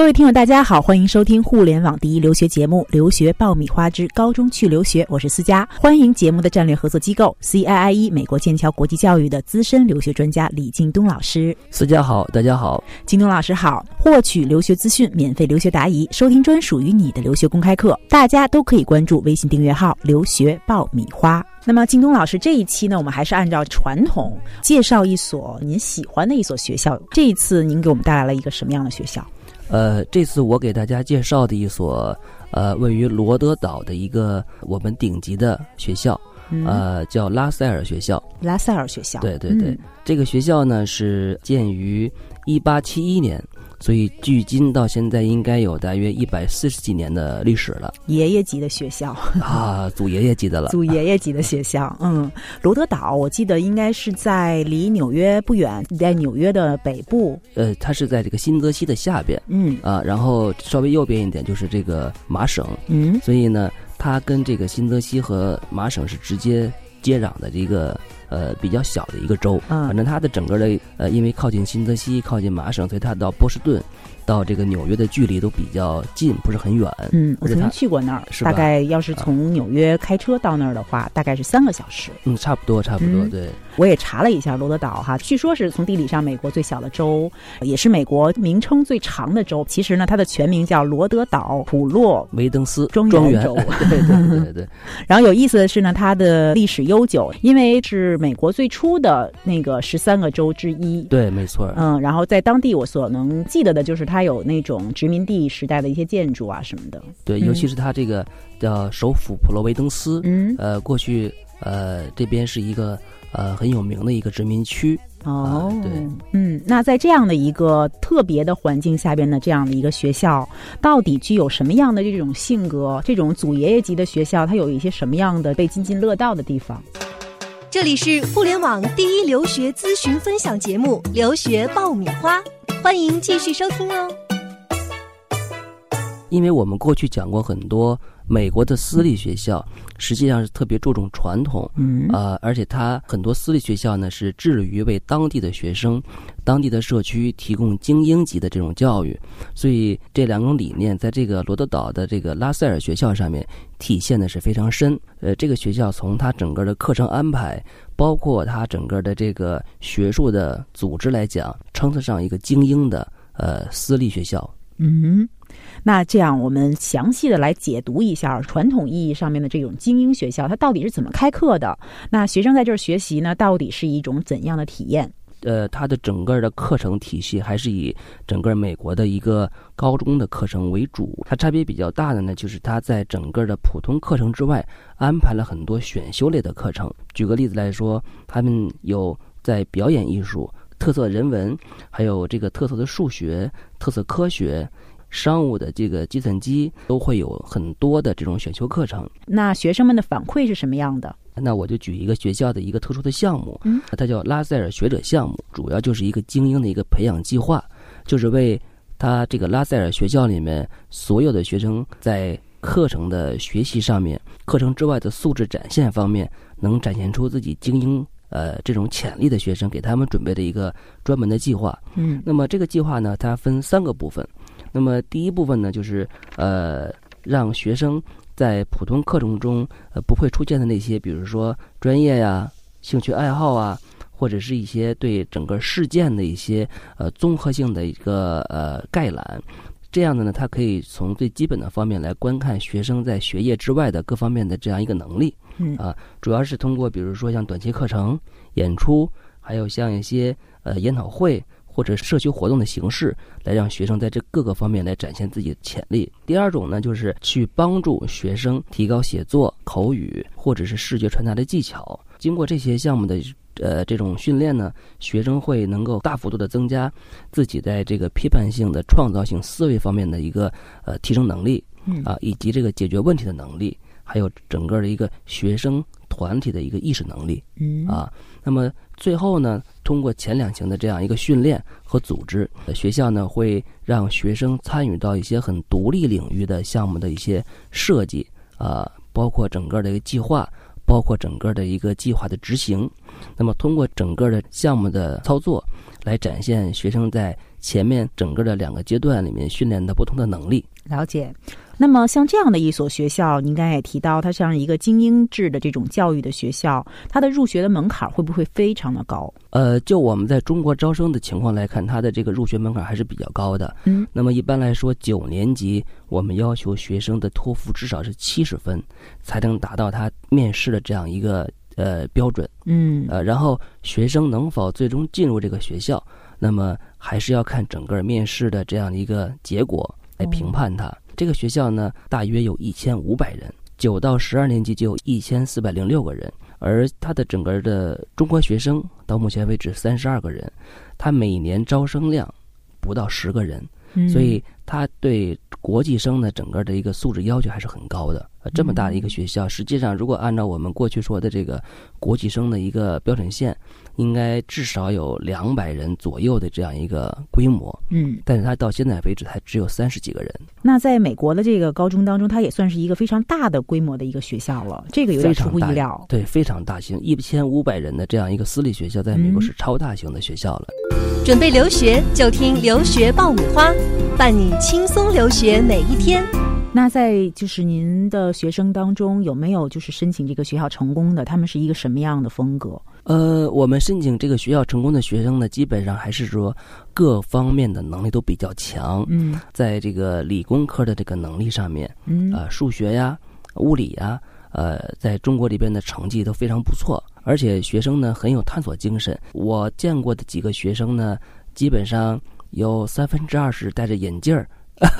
各位听友，大家好，欢迎收听互联网第一留学节目《留学爆米花之高中去留学》，我是思佳。欢迎节目的战略合作机构 CIIE 美国剑桥国际教育的资深留学专家李京东老师。思佳好，大家好，京东老师好。获取留学资讯、免费留学答疑、收听专属于你的留学公开课，大家都可以关注微信订阅号“留学爆米花”。那么，京东老师这一期呢，我们还是按照传统介绍一所您喜欢的一所学校。这一次，您给我们带来了一个什么样的学校？呃，这次我给大家介绍的一所呃位于罗德岛的一个我们顶级的学校，呃，叫拉塞尔学校。拉塞尔学校。对对对，这个学校呢是建于一八七一年。所以，距今到现在应该有大约一百四十几年的历史了。爷爷级的学校啊，祖爷爷级的了。祖爷爷级的学校，嗯，罗德岛，我记得应该是在离纽约不远，在纽约的北部。呃，它是在这个新泽西的下边，嗯啊，然后稍微右边一点就是这个麻省，嗯，所以呢，它跟这个新泽西和麻省是直接接壤的这个。呃，比较小的一个州，嗯反正它的整个的呃，因为靠近新泽西，靠近麻省，所以它到波士顿。到这个纽约的距离都比较近，不是很远。嗯，我曾经去过那儿，是大概要是从纽约开车到那儿的话，大概是三个小时。嗯，差不多，差不多。对，我也查了一下罗德岛哈，据说是从地理上美国最小的州，也是美国名称最长的州。其实呢，它的全名叫罗德岛普洛维登斯庄园 州。对对对对。然后有意思的是呢，它的历史悠久，因为是美国最初的那个十三个州之一。对，没错。嗯，然后在当地我所能记得的就是它有那种。殖民地时代的一些建筑啊什么的，对，尤其是它这个叫首府普罗维登斯，嗯，呃，过去呃这边是一个呃很有名的一个殖民区哦，对，嗯，那在这样的一个特别的环境下边的这样的一个学校，到底具有什么样的这种性格？这种祖爷爷级的学校，它有一些什么样的被津津乐道的地方？这里是互联网第一留学咨询分享节目《留学爆米花》，欢迎继续收听哦。因为我们过去讲过很多美国的私立学校，实际上是特别注重传统，嗯，呃，而且它很多私立学校呢是致力于为当地的学生、当地的社区提供精英级的这种教育，所以这两种理念在这个罗德岛的这个拉塞尔学校上面体现的是非常深。呃，这个学校从它整个的课程安排，包括它整个的这个学术的组织来讲，称得上一个精英的呃私立学校。嗯。那这样，我们详细的来解读一下传统意义上面的这种精英学校，它到底是怎么开课的？那学生在这儿学习呢，到底是一种怎样的体验？呃，它的整个的课程体系还是以整个美国的一个高中的课程为主。它差别比较大的呢，就是它在整个的普通课程之外，安排了很多选修类的课程。举个例子来说，他们有在表演艺术、特色人文，还有这个特色的数学、特色科学。商务的这个计算机都会有很多的这种选修课程。那学生们的反馈是什么样的？那我就举一个学校的一个特殊的项目，嗯，它叫拉塞尔学者项目，主要就是一个精英的一个培养计划，就是为他这个拉塞尔学校里面所有的学生在课程的学习上面、课程之外的素质展现方面，能展现出自己精英呃这种潜力的学生，给他们准备的一个专门的计划。嗯，那么这个计划呢，它分三个部分。那么第一部分呢，就是呃，让学生在普通课程中呃不会出现的那些，比如说专业呀、兴趣爱好啊，或者是一些对整个事件的一些呃综合性的一个呃概览。这样的呢，他可以从最基本的方面来观看学生在学业之外的各方面的这样一个能力。嗯啊，主要是通过比如说像短期课程、演出，还有像一些呃研讨会。或者社区活动的形式，来让学生在这各个方面来展现自己的潜力。第二种呢，就是去帮助学生提高写作、口语或者是视觉传达的技巧。经过这些项目的呃这种训练呢，学生会能够大幅度的增加自己在这个批判性的创造性思维方面的一个呃提升能力，啊，以及这个解决问题的能力，还有整个的一个学生团体的一个意识能力，嗯啊，那么。最后呢，通过前两型的这样一个训练和组织，学校呢会让学生参与到一些很独立领域的项目的一些设计啊，包括整个的一个计划，包括整个的一个计划的执行。那么通过整个的项目的操作，来展现学生在前面整个的两个阶段里面训练的不同的能力。了解。那么像这样的一所学校，您刚才也提到，它像一个精英制的这种教育的学校，它的入学的门槛会不会非常的高？呃，就我们在中国招生的情况来看，它的这个入学门槛还是比较高的。嗯，那么一般来说，九年级我们要求学生的托福至少是七十分，才能达到他面试的这样一个呃标准。嗯呃，然后学生能否最终进入这个学校，那么还是要看整个面试的这样的一个结果来评判它。这个学校呢，大约有一千五百人，九到十二年级就有一千四百零六个人，而它的整个的中国学生到目前为止三十二个人，它每年招生量不到十个人，嗯。所以它对国际生的整个的一个素质要求还是很高的。呃，这么大的一个学校，实际上如果按照我们过去说的这个国际生的一个标准线，应该至少有两百人左右的这样一个规模，嗯，但是他到现在为止还只有三十几个人，那在美国的这个高中当中，它也算是一个非常大的规模的一个学校了，这个有点出乎意料。对，非常大型，一千五百人的这样一个私立学校，在美国嗯是超大型的学校了。准备留学就听留学爆米花，伴你轻松留学每一天。那在就是您的学生当中，有没有就是申请这个学校成功的？他们是一个什么样的风格？呃，我们申请这个学校成功的学生呢，基本上还是说各方面的能力都比较强，嗯在这个理工科的这个能力上面，嗯呃，数学呀、物理呀，呃，在中国这边的成绩都非常不错，而且学生呢很有探索精神。我见过的几个学生呢，基本上有三分之二是戴着眼镜儿，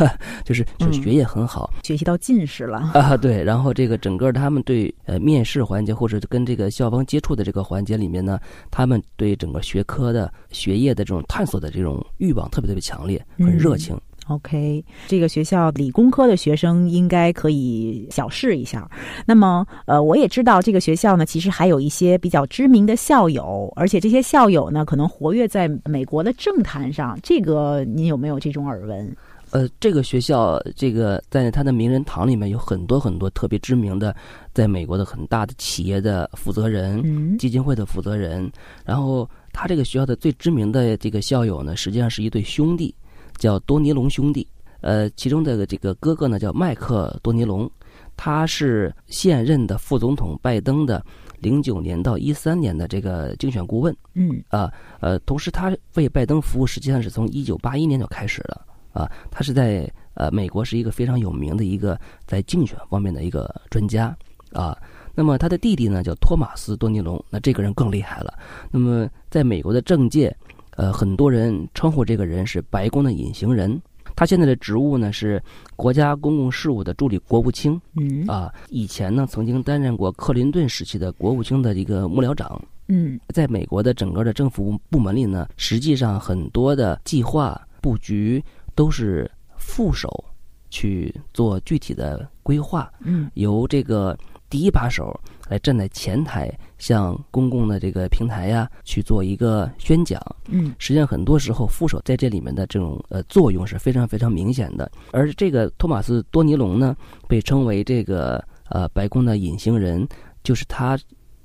就是就是嗯学业很好。学习到近视了。啊，对，然后这个整个他们对呃面试环节或者跟这个校方接触的这个环节里面呢，他们对整个学科的学业的这种探索的这种欲望特别特别强烈，很热嗯情。OK，这个学校理工科的学生应该可以小试一下。那么，呃，我也知道这个学校呢，其实还有一些比较知名的校友，而且这些校友呢，可能活跃在美国的政坛上。这个您有没有这种耳闻？呃，这个学校，这个在它的名人堂里面有很多很多特别知名的，在美国的很大的企业的负责人、嗯基金会的负责人。然后，他这个学校的最知名的这个校友呢，实际上是一对兄弟，叫多尼龙兄弟。呃，其中的这个哥哥呢叫麦克多尼龙，他是现任的副总统拜登的零九年到一三年的这个竞选顾问。嗯啊，呃，同时他为拜登服务，实际上是从一九八一年就开始了啊。他是在呃美国是一个非常有名的一个在竞选方面的一个专家啊。那么他的弟弟呢叫托马斯多尼龙，那这个人更厉害了。那么在美国的政界，呃，很多人称呼这个人是白宫的隐形人。他现在的职务呢是国家公共事务的助理国务卿嗯啊。以前呢曾经担任过克林顿时期的国务卿的一个幕僚长。嗯在美国的整个的政府部门里呢，实际上很多的计划布局都是副手去做具体的规划，嗯由这个第一把手来站在前台，向公共的这个平台呀去做一个宣讲。嗯实际上，很多时候副手在这里面的这种呃作用是非常非常明显的。而这个托马斯多尼龙呢，被称为这个呃白宫的隐形人，就是他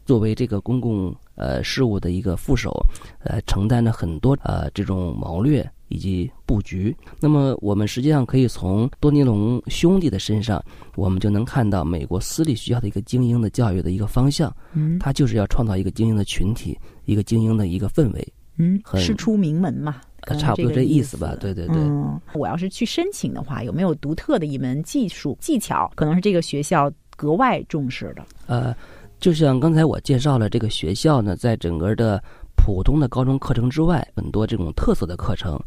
作为这个公共呃事务的一个副手，呃承担了很多呃这种谋略以及布局。那么我们实际上可以从多尼龙兄弟的身上，我们就能看到美国私立学校的一个精英的教育的一个方向，嗯他就是要创造一个精英的群体，一个精英的一个氛围。嗯，很师出名门嘛。他差不多这意这意思吧对对对嗯，我要是去申请的话，有没有独特的一门技术技巧？可能是这个学校格外重视的。呃，就像刚才我介绍了，这个学校呢，在整个的普通的高中课程之外，很多这种特色的课程，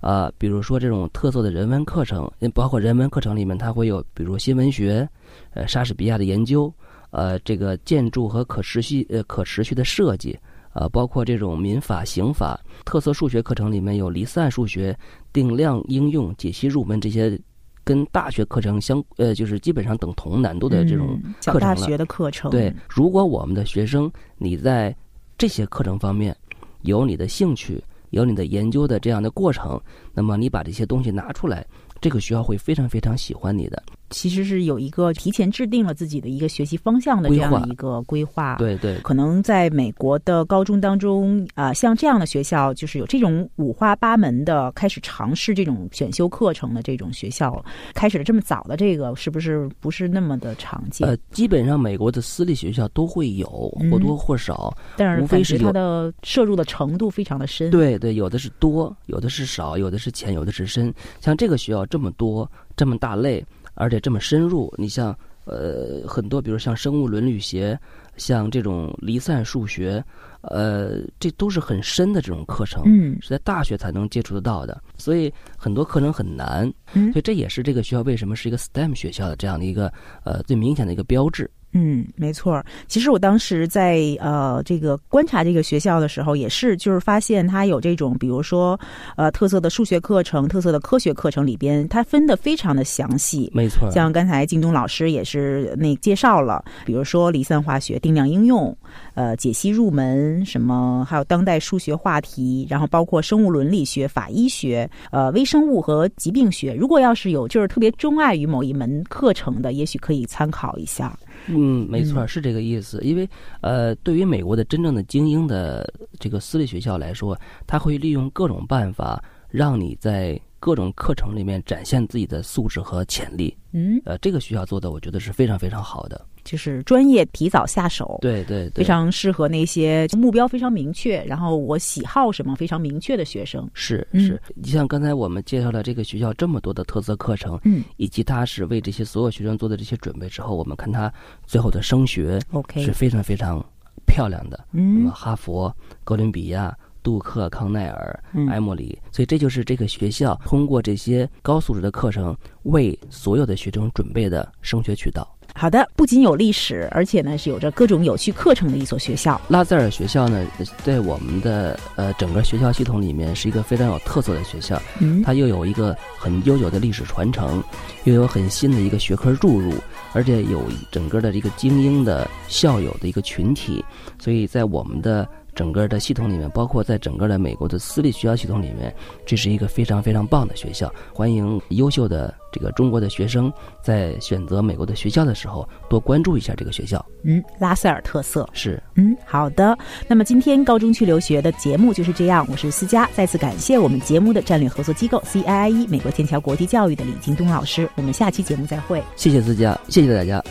啊、比如说这种特色的人文课程，包括人文课程里面，它会有，比如新闻学，呃，莎士比亚的研究，呃，这个建筑和可持续呃可持续的设计。呃，包括这种民法、刑法、特色数学课程里面有离散数学、定量应用、解析入门这些，跟大学课程相呃，就是基本上等同难度的这种嗯小课程了。大学的课程，对，如果我们的学生你在这些课程方面有你的兴趣，有你的研究的这样的过程，那么你把这些东西拿出来，这个学校会非常非常喜欢你的。其实是有一个提前制定了自己的一个学习方向的这样的一个规划。对对，可能在美国的高中当中，啊，像这样的学校，就是有这种五花八门的开始尝试这种选修课程的这种学校，开始的这么早的这个，是不是不是那么的常见？呃，基本上美国的私立学校都会有，或多或少，但是无非是它的摄入的程度非常的深。对对，有的是多，有的是少，有的是浅，有的是深。像这个学校这么多，这么大类，而且这么深入，你像呃很多，比如像生物伦理学，像这种离散数学，呃，这都是很深的这种课程，嗯，是在大学才能接触得到的，所以很多课程很难，嗯，所以这也是这个学校为什么是一个 STEM 学校的这样的一个呃最明显的一个标志。嗯，没错。其实我当时在呃这个观察这个学校的时候，也是就是发现它有这种，比如说呃特色的数学课程、特色的科学课程里边，它分的非常的详细。没错，像刚才靳东老师也是那介绍了，比如说离散化学、定量应用、呃解析入门什么，还有当代数学话题，然后包括生物伦理学、法医学、呃微生物和疾病学。如果要是有就是特别钟爱于某一门课程的，也许可以参考一下。嗯，没错，是这个意思。因为呃，对于美国的真正的精英的这个私立学校来说，他会利用各种办法，让你在各种课程里面展现自己的素质和潜力。嗯，呃，这个学校做的，我觉得是非常非常好的。就是专业提早下手，对对，非常适合那些目标非常明确，然后我喜好什么非常明确的学生。是是，你像刚才我们介绍了这个学校这么多的特色课程，嗯，以及他是为这些所有学生做的这些准备之后，我们看他最后的升学，OK，是非常非常漂亮的。嗯，那么哈佛、哥伦比亚、杜克、康奈尔、埃默里，所以这就是这个学校通过这些高素质的课程为所有的学生准备的升学渠道。好的，不仅有历史，而且呢是有着各种有趣课程的一所学校。拉塞尔学校呢，在我们的呃整个学校系统里面是一个非常有特色的学校。嗯，它又有一个很悠久的历史传承，又有很新的一个学科注入，而且有整个的一个精英的校友的一个群体，所以在我们的。整个的系统里面，包括在整个的美国的私立学校系统里面，这是一个非常非常棒的学校。欢迎优秀的这个中国的学生在选择美国的学校的时候，多关注一下这个学校。嗯，拉塞尔特色是嗯好的。那么今天高中去留学的节目就是这样。我是思佳，再次感谢我们节目的战略合作机构 CIIE 美国剑桥国际教育的李京东老师。我们下期节目再会。谢谢思佳，谢谢大家。